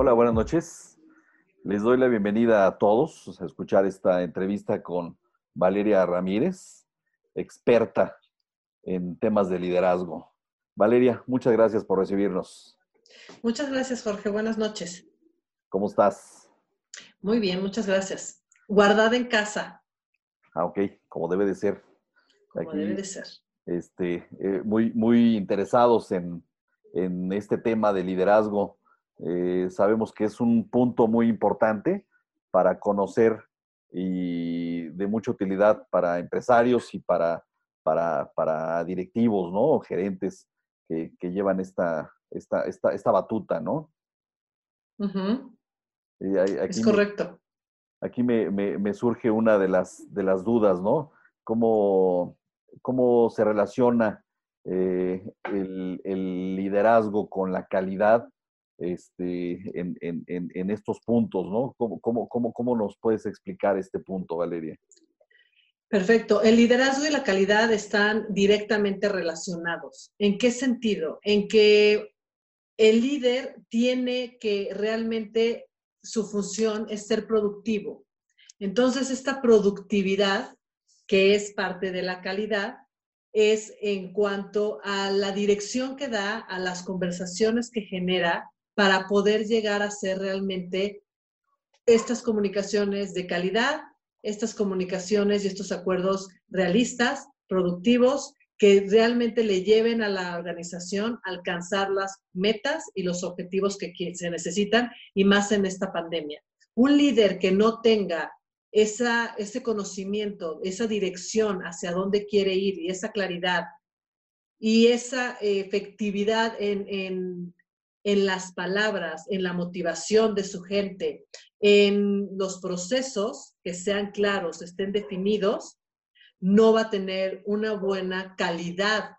Hola, buenas noches. Les doy la bienvenida a todos a escuchar esta entrevista con Valeria Ramírez, experta en temas de liderazgo. Valeria, muchas gracias por recibirnos. Muchas gracias, Jorge. Buenas noches. ¿Cómo estás? Muy bien, muchas gracias. Guardada en casa. Ah, ok, como debe de ser. Como debe de ser. Este, eh, muy, muy interesados en, este tema de liderazgo. Eh, sabemos que es un punto muy importante para conocer y de mucha utilidad para empresarios y para, para, directivos, ¿no? Gerentes que, llevan esta, esta, esta, esta batuta, ¿no? es correcto. aquí me, surge una de las, de las dudas, ¿no? ¿Cómo, cómo se relaciona eh, el, liderazgo con la calidad este, en, estos puntos, ¿no? ¿Cómo, cómo, cómo, cómo nos puedes explicar este punto, Valeria? Perfecto. El liderazgo y la calidad están directamente relacionados. ¿En qué sentido? En que el líder tiene que realmente su función es ser productivo. Entonces, esta productividad, que es parte de la calidad, es en cuanto a la dirección que da a las conversaciones que genera para poder llegar a ser realmente estas comunicaciones de calidad, estas comunicaciones y estos acuerdos realistas, productivos, que realmente le lleven a la organización a alcanzar las metas y los objetivos que se necesitan, y más en esta pandemia. Un líder que no tenga esa, ese conocimiento, esa dirección hacia dónde quiere ir y esa claridad y esa efectividad en, en las palabras, en la motivación de su gente, en los procesos que sean claros, estén definidos, no va a tener una buena calidad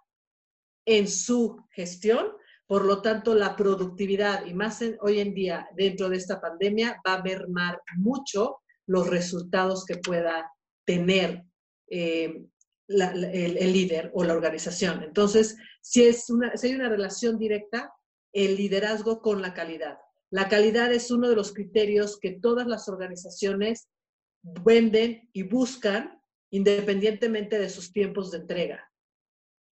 en su gestión. Por lo tanto, la productividad, y más hoy en día dentro de esta pandemia, va a mermar mucho los resultados que pueda tener eh, el, líder o la organización. Entonces, si, es una, si hay una relación directa, el liderazgo con la calidad. La calidad es uno de los criterios que todas las organizaciones venden y buscan independientemente de sus tiempos de entrega.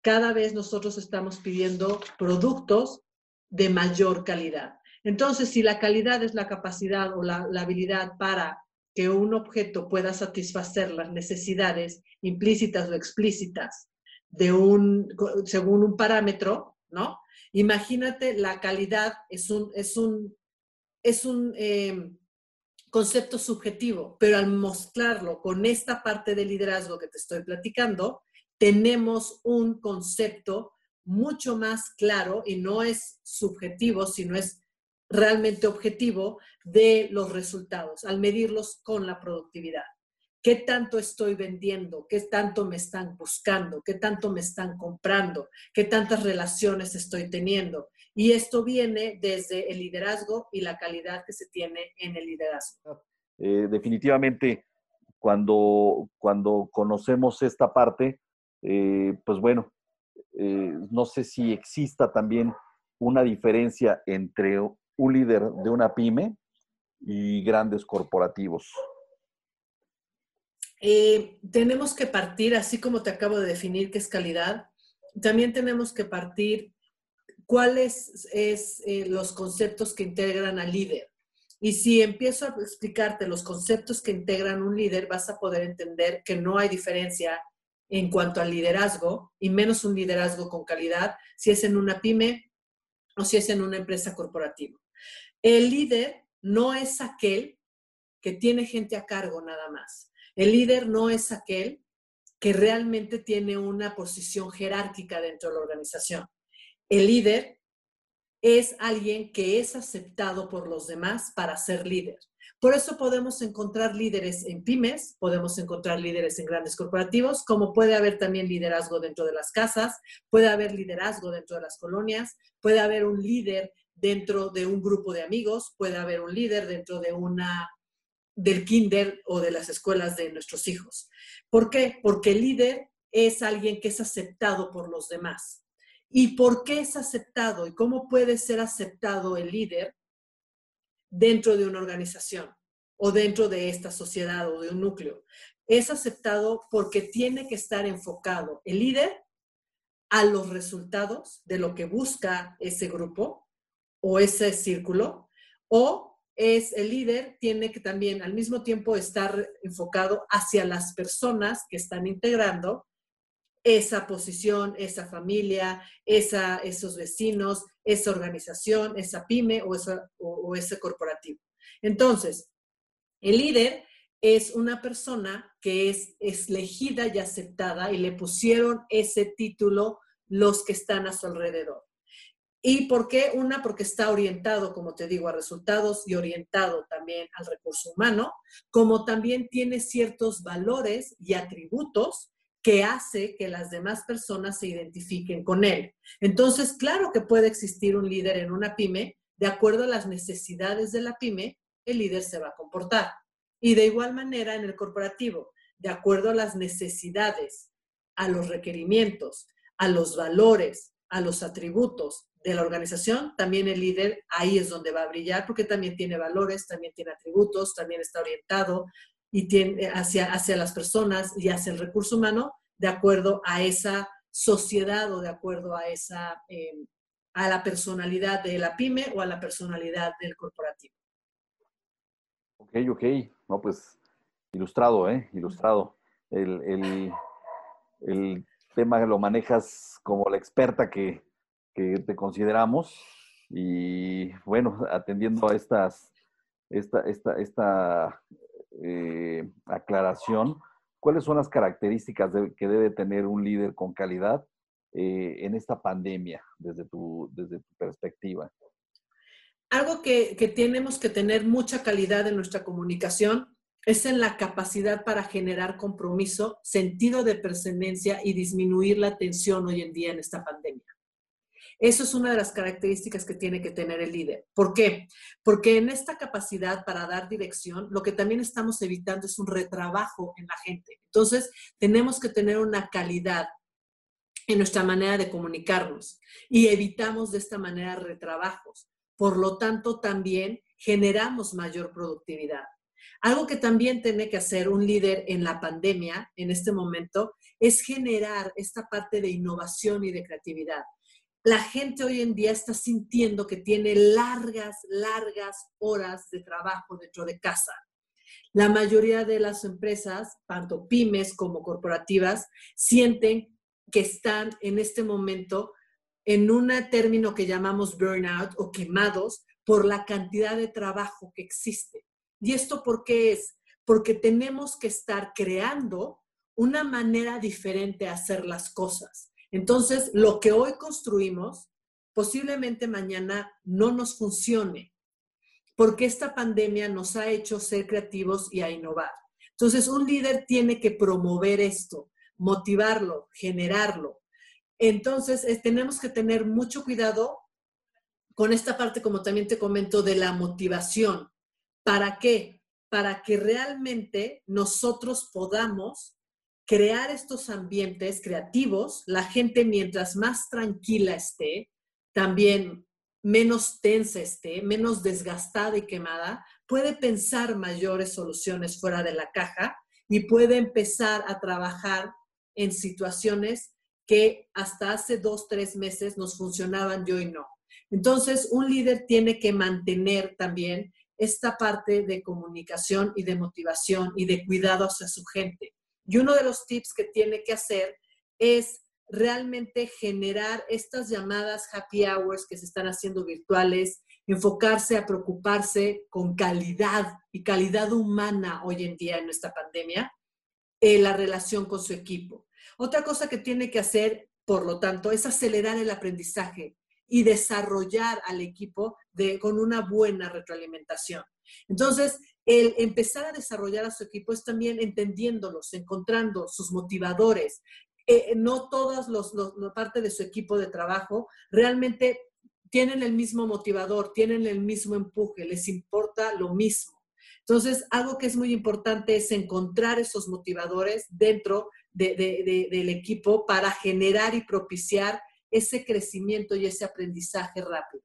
Cada vez nosotros estamos pidiendo productos de mayor calidad. Entonces, si la calidad es la capacidad o la, habilidad para que un objeto pueda satisfacer las necesidades implícitas o explícitas de un, según un parámetro, ¿no? Imagínate, la calidad es un, es un es un em, concepto subjetivo, pero al mostrarlo con esta parte de liderazgo que te estoy platicando, tenemos un concepto mucho más claro y no es subjetivo, sino es realmente objetivo de los resultados, al medirlos con la productividad. ¿Qué tanto estoy vendiendo? ¿Qué tanto me están buscando? ¿Qué tanto me están comprando? ¿Qué tantas relaciones estoy teniendo? Y esto viene desde el liderazgo y la calidad que se tiene en el liderazgo. Eh, definitivamente, cuando, cuando conocemos esta parte, eh, pues bueno, eh, no sé si exista también una diferencia entre un líder de una pyme y grandes corporativos. Tenemos que partir, así como te acabo de definir qué es calidad, también tenemos que partir cuáles es, eh, los conceptos que integran al líder. Y si empiezo a explicarte los conceptos que integran un líder, vas a poder entender que no hay diferencia en cuanto al liderazgo, y menos un liderazgo con calidad, si es en una pyme o si es en una empresa corporativa. El líder no es aquel que tiene gente a cargo nada más. El líder no es aquel que realmente tiene una posición jerárquica dentro de la organización. El líder es alguien que es aceptado por los demás para ser líder. Por eso podemos encontrar líderes en pymes, podemos encontrar líderes en grandes corporativos, como puede haber también liderazgo dentro de las casas, puede haber liderazgo dentro de las colonias, puede haber un líder dentro de un grupo de amigos, puede haber un líder dentro de una del kinder o de las escuelas de nuestros hijos. ¿Por qué? Porque el líder es alguien que es aceptado por los demás. ¿Y por qué es aceptado? ¿Y cómo puede ser aceptado el líder? dentro de una organización o dentro de esta sociedad o de un núcleo. Es aceptado porque tiene que estar enfocado el líder a los resultados de lo que busca ese grupo o ese círculo, o es el líder tiene que también al mismo tiempo estar enfocado hacia las personas que están integrando esa posición, esa familia, esa, esos vecinos, esa organización, esa pyme o, o ese corporativo. Entonces, el líder es una persona que es, elegida y aceptada y le pusieron ese título los que están a su alrededor. ¿Y por qué? Una, porque está orientado, como te digo, a resultados y orientado también al recurso humano, como también tiene ciertos valores y atributos que hace que las demás personas se identifiquen con él. Entonces, claro que puede existir un líder en una pyme, de acuerdo a las necesidades de la pyme, el líder se va a comportar. Y de igual manera en el corporativo, de acuerdo a las necesidades, a los requerimientos, a los valores, a los atributos de la organización, también el líder ahí es donde va a brillar porque también tiene valores, también tiene atributos, también está orientado y tiene hacia, hacia las personas y hacia el recurso humano de acuerdo a esa sociedad o de acuerdo a esa eh, a la personalidad de la pyme o a la personalidad del corporativo. Ok, ok. No, pues ilustrado, ¿eh? Ilustrado. El, el, el tema lo manejas como la experta que, que te consideramos y bueno, atendiendo a estas, esta, esta, esta eh, aclaración, ¿cuáles son las características que debe tener un líder con calidad eh, en esta pandemia desde tu, desde tu perspectiva? algo que, tenemos que tener mucha calidad en nuestra comunicación es en la capacidad para generar compromiso, sentido de pertenencia y disminuir la tensión hoy en día en esta pandemia. Eso es una de las características que tiene que tener el líder. ¿Por qué? Porque en esta capacidad para dar dirección, lo que también estamos evitando es un retrabajo en la gente. Entonces, tenemos que tener una calidad en nuestra manera de comunicarnos y evitamos de esta manera retrabajos. Por lo tanto, también generamos mayor productividad. Algo que también tiene que hacer un líder en la pandemia, en este momento, es generar esta parte de innovación y de creatividad. La gente hoy en día está sintiendo que tiene largas, largas horas de trabajo dentro de casa. La mayoría de las empresas, tanto pymes como corporativas, sienten que están en este momento en un término que llamamos burnout o quemados por la cantidad de trabajo que existe. ¿Y esto por qué es? Porque tenemos que estar creando una manera diferente de hacer las cosas. Entonces, lo que hoy construimos, posiblemente mañana no nos funcione, porque esta pandemia nos ha hecho ser creativos y a innovar. Entonces, un líder tiene que promover esto, motivarlo, generarlo, entonces, tenemos que tener mucho cuidado con esta parte, como también te comento, de la motivación. ¿Para qué? Para que realmente nosotros podamos crear estos ambientes creativos, la gente mientras más tranquila esté, también menos tensa esté, menos desgastada y quemada, puede pensar mayores soluciones fuera de la caja y puede empezar a trabajar en situaciones que hasta hace dos, tres meses nos funcionaban yo y no. Entonces, un líder tiene que mantener también esta parte de comunicación y de motivación y de cuidado hacia su gente. Y uno de los tips que tiene que hacer es realmente generar estas llamadas happy hours que se están haciendo virtuales, enfocarse a preocuparse con calidad y calidad humana hoy en día en esta pandemia, en la relación con su equipo. Otra cosa que tiene que hacer, por lo tanto, es acelerar el aprendizaje y desarrollar al equipo de, con una buena retroalimentación. Entonces, el empezar a desarrollar a su equipo es también entendiéndolos, encontrando sus motivadores. Eh, no todas los, parte de su equipo de trabajo realmente tienen el mismo motivador, tienen el mismo empuje, les importa lo mismo. Entonces, algo que es muy importante es encontrar esos motivadores dentro del equipo para generar y propiciar ese crecimiento y ese aprendizaje rápido.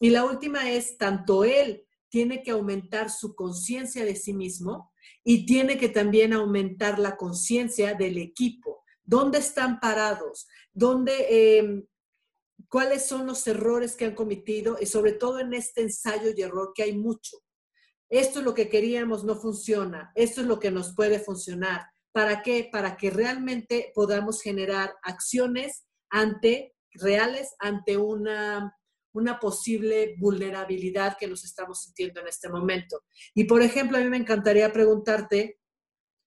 Y la última es, tanto él tiene que aumentar su conciencia de sí mismo y tiene que también aumentar la conciencia del equipo. ¿Dónde están parados? ¿Dónde, em, ¿Cuáles son los errores que han cometido? Y sobre todo en este ensayo y error que hay mucho. Esto es lo que queríamos, no funciona. Esto es lo que nos puede funcionar. ¿Para qué? Para que realmente podamos generar acciones ante reales ante una, una posible vulnerabilidad que nos estamos sintiendo en este momento. Y por ejemplo, a mí me encantaría preguntarte,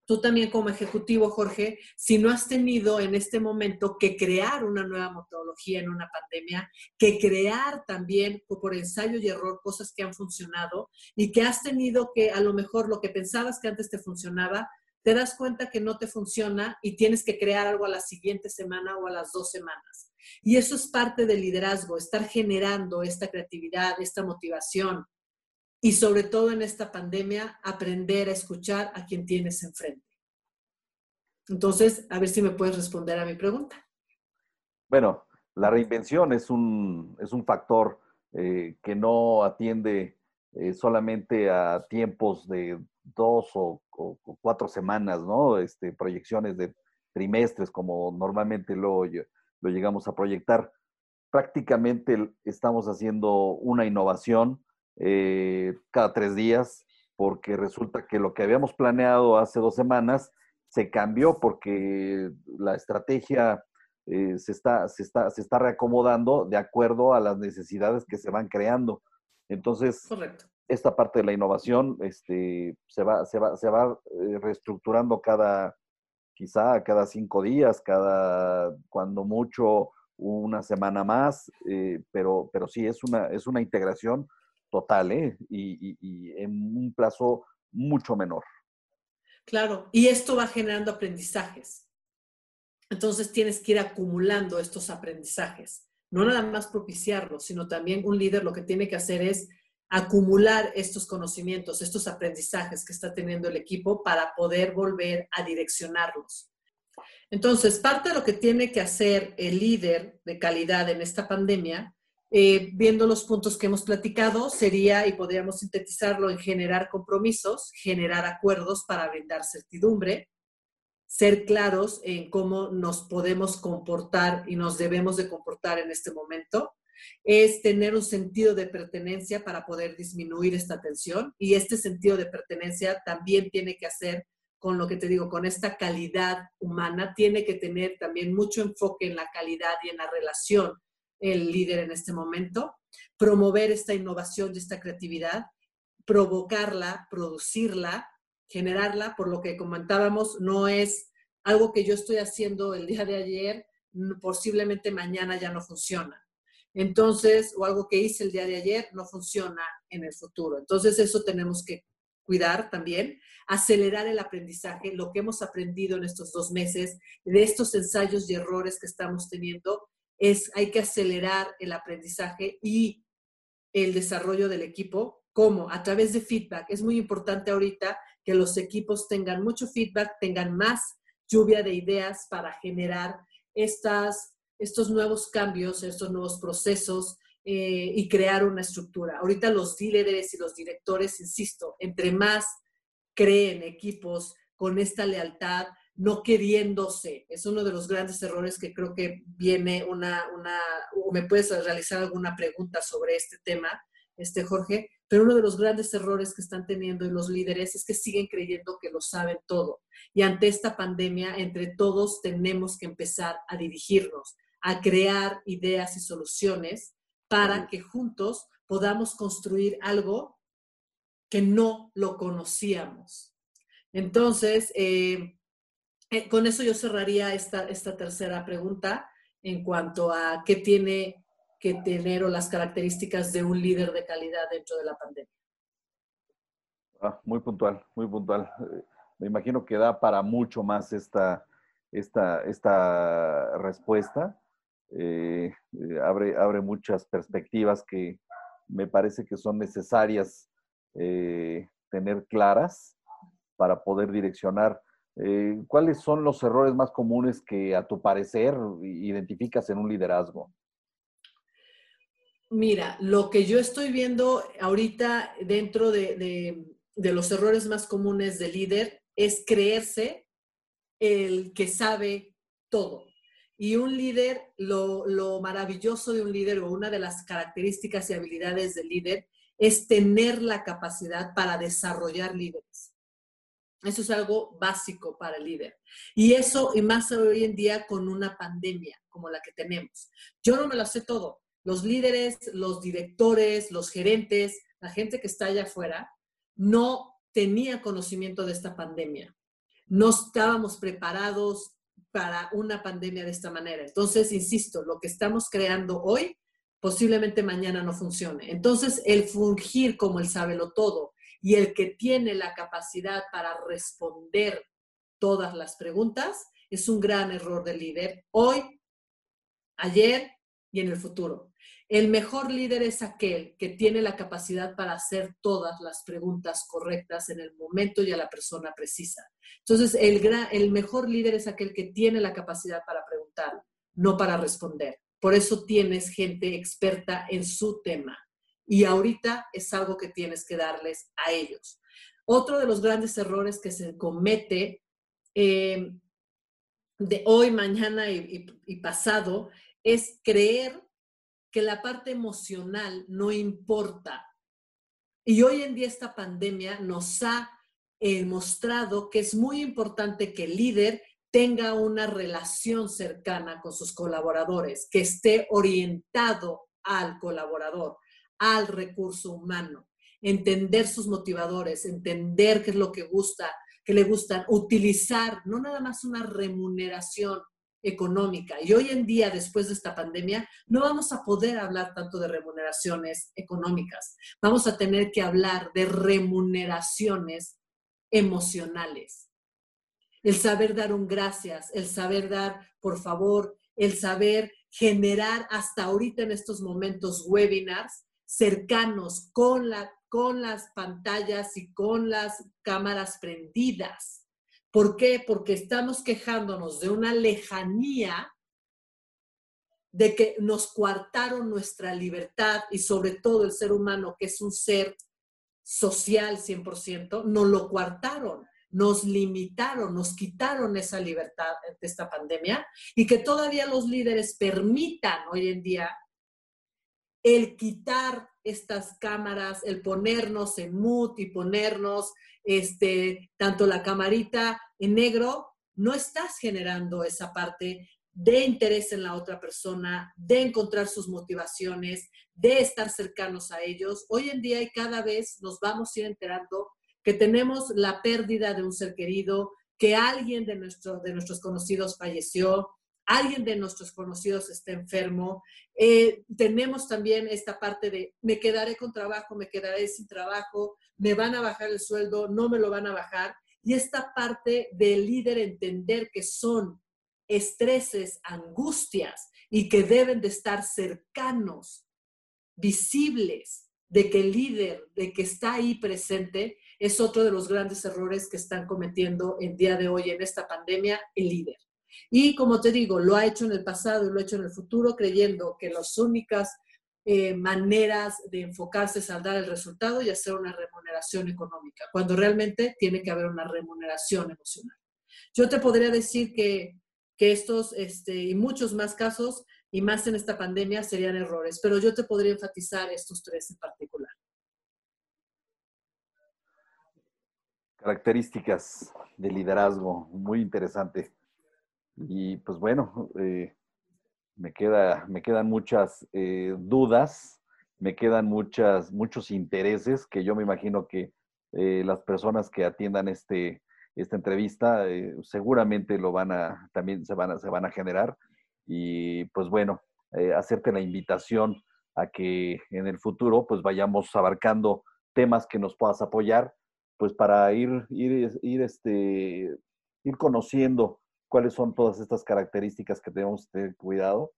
tú también como ejecutivo, Jorge, si no has tenido en este momento que crear una nueva metodología en una pandemia, que crear también por ensayo y error cosas que han funcionado y que has tenido que a lo mejor lo que pensabas que antes te funcionaba, te das cuenta que no te funciona y tienes que crear algo a la siguiente semana o a las dos semanas. Y eso es parte del liderazgo, estar generando esta creatividad, esta motivación y sobre todo en esta pandemia, aprender a escuchar a quien tienes enfrente. Entonces, a ver si me puedes responder a mi pregunta. Bueno, la reinvención es un, es un factor eh, que no atiende eh, solamente a tiempos de dos o, cuatro semanas, ¿no? Este, proyecciones de trimestres, como normalmente lo, lo llegamos a proyectar. Prácticamente estamos haciendo una innovación eh, cada tres días, porque resulta que lo que habíamos planeado hace dos semanas se cambió porque la estrategia eh, se, está, se, está, se está reacomodando de acuerdo a las necesidades que se van creando. Entonces, Correcto esta parte de la innovación este, se va, se va, se va eh, reestructurando cada, quizá cada cinco días, cada, cuando mucho, una semana más, eh, pero, pero sí, es una, es una integración total ¿eh? y, y en un plazo mucho menor. Claro, y esto va generando aprendizajes. Entonces tienes que ir acumulando estos aprendizajes, no nada más propiciarlos, sino también un líder lo que tiene que hacer es acumular estos conocimientos, estos aprendizajes que está teniendo el equipo para poder volver a direccionarlos. Entonces, parte de lo que tiene que hacer el líder de calidad en esta pandemia, eh, viendo los puntos que hemos platicado, sería, y podríamos sintetizarlo en generar compromisos, generar acuerdos para brindar certidumbre, ser claros en cómo nos podemos comportar y nos debemos de comportar en este momento, es tener un sentido de pertenencia para poder disminuir esta tensión. Y este sentido de pertenencia también tiene que hacer con lo que te digo, con esta calidad humana, tiene que tener también mucho enfoque en la calidad y en la relación el líder en este momento, promover esta innovación y esta creatividad, provocarla, producirla, generarla, por lo que comentábamos, no es algo que yo estoy haciendo el día de ayer, posiblemente mañana ya no funciona. Entonces, o algo que hice el día de ayer no funciona en el futuro. Entonces, eso tenemos que cuidar también, acelerar el aprendizaje, lo que hemos aprendido en estos dos meses, de estos ensayos y errores que estamos teniendo, es hay que acelerar el aprendizaje y el desarrollo del equipo. ¿Cómo? A través de feedback. Es muy importante ahorita que los equipos tengan mucho feedback, tengan más lluvia de ideas para generar estas estos nuevos cambios, estos nuevos procesos eh, y crear una estructura. Ahorita los líderes y los directores, insisto, entre más creen equipos con esta lealtad, no queriéndose. Es uno de los grandes errores que creo que viene una, una o me puedes realizar alguna pregunta sobre este tema, este Jorge, pero uno de los grandes errores que están teniendo los líderes es que siguen creyendo que lo saben todo. Y ante esta pandemia, entre todos tenemos que empezar a dirigirnos, a crear ideas y soluciones para que juntos podamos construir algo que no lo conocíamos. Entonces, eh, eh, con eso yo cerraría esta, esta tercera pregunta en cuanto a qué tiene que tener o las características de un líder de calidad dentro de la pandemia. Ah, muy puntual, muy puntual. Eh, me imagino que da para mucho más esta, esta, esta respuesta. Eh, eh, abre, muchas perspectivas que me parece que son necesarias eh, tener claras para poder direccionar. ¿Cuáles son los errores más comunes que a tu parecer identificas en un liderazgo? Mira, lo que yo estoy viendo ahorita dentro de, de los errores más comunes del líder es creerse el que sabe todo. Y un líder, lo, lo, maravilloso de un líder o una de las características y habilidades del líder es tener la capacidad para desarrollar líderes. Eso es algo básico para el líder. Y eso, y más hoy en día con una pandemia como la que tenemos. Yo no me lo sé todo. Los líderes, los directores, los gerentes, la gente que está allá afuera, no tenía conocimiento de esta pandemia. No estábamos preparados para una pandemia de esta manera. Entonces, insisto, lo que estamos creando hoy posiblemente mañana no funcione. Entonces, el fungir como el sábelo todo y el que tiene la capacidad para responder todas las preguntas es un gran error del líder hoy, ayer y en el futuro. El mejor líder es aquel que tiene la capacidad para hacer todas las preguntas correctas en el momento y a la persona precisa. Entonces, el, el mejor líder es aquel que tiene la capacidad para preguntar, no para responder. Por eso tienes gente experta en su tema. Y ahorita es algo que tienes que darles a ellos. Otro de los grandes errores que se comete eh, de hoy, mañana y pasado es creer que la parte emocional no importa. Y hoy en día esta pandemia nos ha eh, mostrado que es muy importante que el líder tenga una relación cercana con sus colaboradores, que esté orientado al colaborador, al recurso humano, entender sus motivadores, entender qué es lo que gusta, que le gustan, utilizar no nada más una remuneración, económica. Y hoy en día, después de esta pandemia, no vamos a poder hablar tanto de remuneraciones económicas. Vamos a tener que hablar de remuneraciones emocionales. El saber dar un gracias, el saber dar por favor, el saber generar hasta ahorita en estos momentos webinars cercanos con, la, con las pantallas y con las cámaras prendidas ¿Por qué? Porque estamos quejándonos de una lejanía de que nos coartaron nuestra libertad y sobre todo el ser humano, que es un ser social 100%, nos lo coartaron, nos limitaron, nos quitaron esa libertad de esta pandemia y que todavía los líderes permitan hoy en día el quitar estas cámaras, el ponernos en mood y ponernos este, tanto la camarita en negro, no estás generando esa parte de interés en la otra persona, de encontrar sus motivaciones, de estar cercanos a ellos. Hoy en día y cada vez nos vamos a ir enterando que tenemos la pérdida de un ser querido, que alguien de, nuestro, de nuestros conocidos falleció, alguien de nuestros conocidos está enfermo. Eh, tenemos también esta parte de me quedaré con trabajo, me quedaré sin trabajo, me van a bajar el sueldo, no me lo van a bajar. Y esta parte del líder entender que son estreses, angustias y que deben de estar cercanos, visibles, de que el líder, de que está ahí presente, es otro de los grandes errores que están cometiendo el día de hoy en esta pandemia el líder. Y como te digo, lo ha hecho en el pasado y lo ha hecho en el futuro, creyendo que las únicas eh, maneras de enfocarse es al dar el resultado y hacer una remuneración económica, cuando realmente tiene que haber una remuneración emocional. Yo te podría decir que, que estos este, y muchos más casos, y más en esta pandemia, serían errores, pero yo te podría enfatizar estos tres en particular. Características de liderazgo, muy interesante. Y pues bueno, eh, me, queda, me quedan muchas eh, dudas, me quedan muchas, muchos intereses que yo me imagino que eh, las personas que atiendan este, esta entrevista seguramente lo van a, también se van a, se van a generar. Y pues bueno, hacerte la invitación a que en el futuro pues vayamos abarcando temas que nos puedas apoyar, pues para ir, ir, ir, este, ir conociendo cuáles son todas estas características que tenemos que tener cuidado,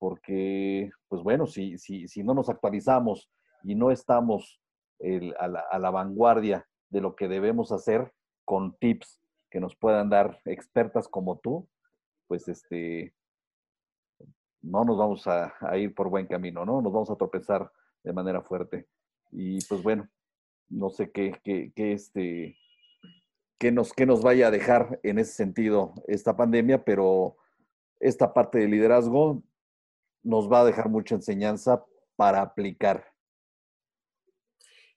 porque, pues bueno, si, si, si no nos actualizamos y no estamos a, la, a la vanguardia de lo que debemos hacer con tips que nos puedan dar expertas como tú, pues este, no nos vamos a, ir por buen camino, ¿no? Nos vamos a tropezar de manera fuerte. Y pues bueno, no sé qué, qué, qué este, qué nos, nos vaya a dejar en ese sentido esta pandemia, pero esta parte de liderazgo nos va a dejar mucha enseñanza para aplicar.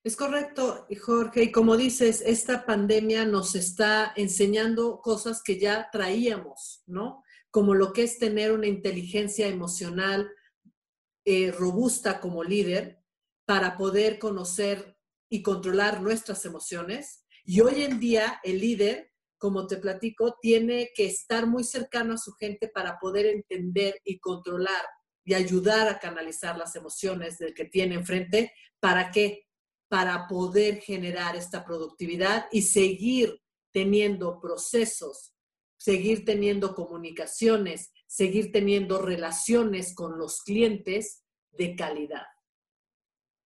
Es correcto, Jorge. Y como dices, esta pandemia nos está enseñando cosas que ya traíamos, ¿no? Como lo que es tener una inteligencia emocional eh, robusta como líder para poder conocer y controlar nuestras emociones. Y hoy en día el líder, como te platico, tiene que estar muy cercano a su gente para poder entender y controlar y ayudar a canalizar las emociones del que tiene enfrente. ¿Para qué? Para poder generar esta productividad y seguir teniendo procesos, seguir teniendo comunicaciones, seguir teniendo relaciones con los clientes de calidad.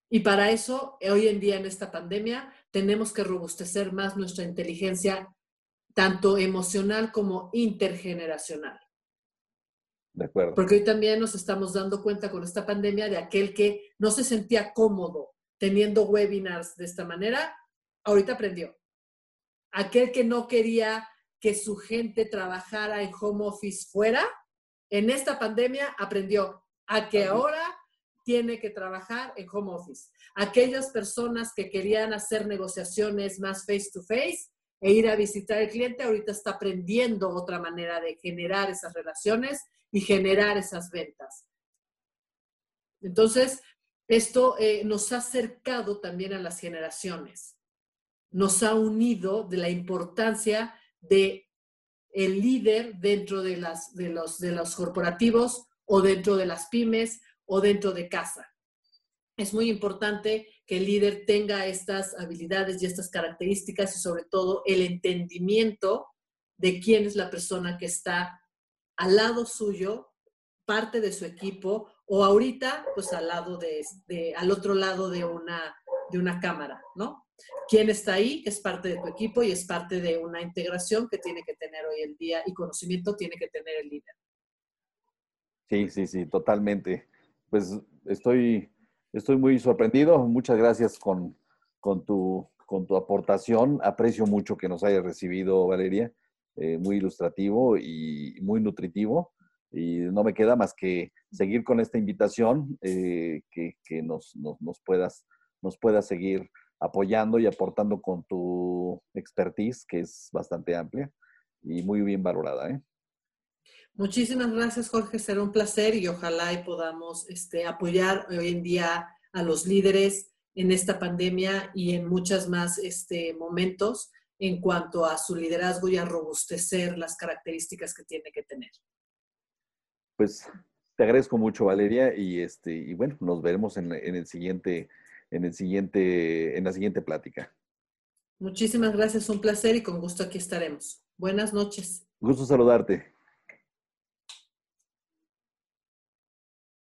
Y para eso, hoy en día en esta pandemia, tenemos que robustecer más nuestra inteligencia, tanto emocional como intergeneracional. De acuerdo. Porque hoy también nos estamos dando cuenta con esta pandemia de aquel que no se sentía cómodo teniendo webinars de esta manera, ahorita aprendió. Aquel que no quería que su gente trabajara en home office fuera, en esta pandemia aprendió a que ahora tiene que trabajar en home office. Aquellas personas que querían hacer negociaciones más face to face e ir a visitar al cliente, ahorita está aprendiendo otra manera de generar esas relaciones y generar esas ventas. Entonces, esto eh, nos ha acercado también a las generaciones, nos ha unido de la importancia de el líder dentro de, las, de, los, de los corporativos o dentro de las pymes o dentro de casa. Es muy importante que el líder tenga estas habilidades y estas características y sobre todo el entendimiento de quién es la persona que está al lado suyo, parte de su equipo o ahorita pues al lado de, al otro lado de una de una cámara, ¿no? ¿Quién está ahí? Es parte de tu equipo y es parte de una integración que tiene que tener hoy en día y conocimiento tiene que tener el líder. Sí, sí, sí, totalmente pues estoy, estoy muy sorprendido. Muchas gracias con, con, tu, con tu aportación. Aprecio mucho que nos hayas recibido, Valeria. Eh, muy ilustrativo y muy nutritivo. Y no me queda más que seguir con esta invitación, eh, que, que nos, nos, nos, puedas, nos seguir apoyando y aportando con tu expertise, que es bastante amplia y muy bien valorada. ¿eh? Muchísimas gracias, Jorge. Será un placer y ojalá y podamos este, apoyar hoy en día a los líderes en esta pandemia y en muchos más este, momentos en cuanto a su liderazgo y a robustecer las características que tiene que tener. Pues te agradezco mucho, Valeria, y este, y bueno, nos veremos en, en el siguiente, en el siguiente, en la siguiente plática. Muchísimas gracias, un placer y con gusto aquí estaremos. Buenas noches. Gusto saludarte.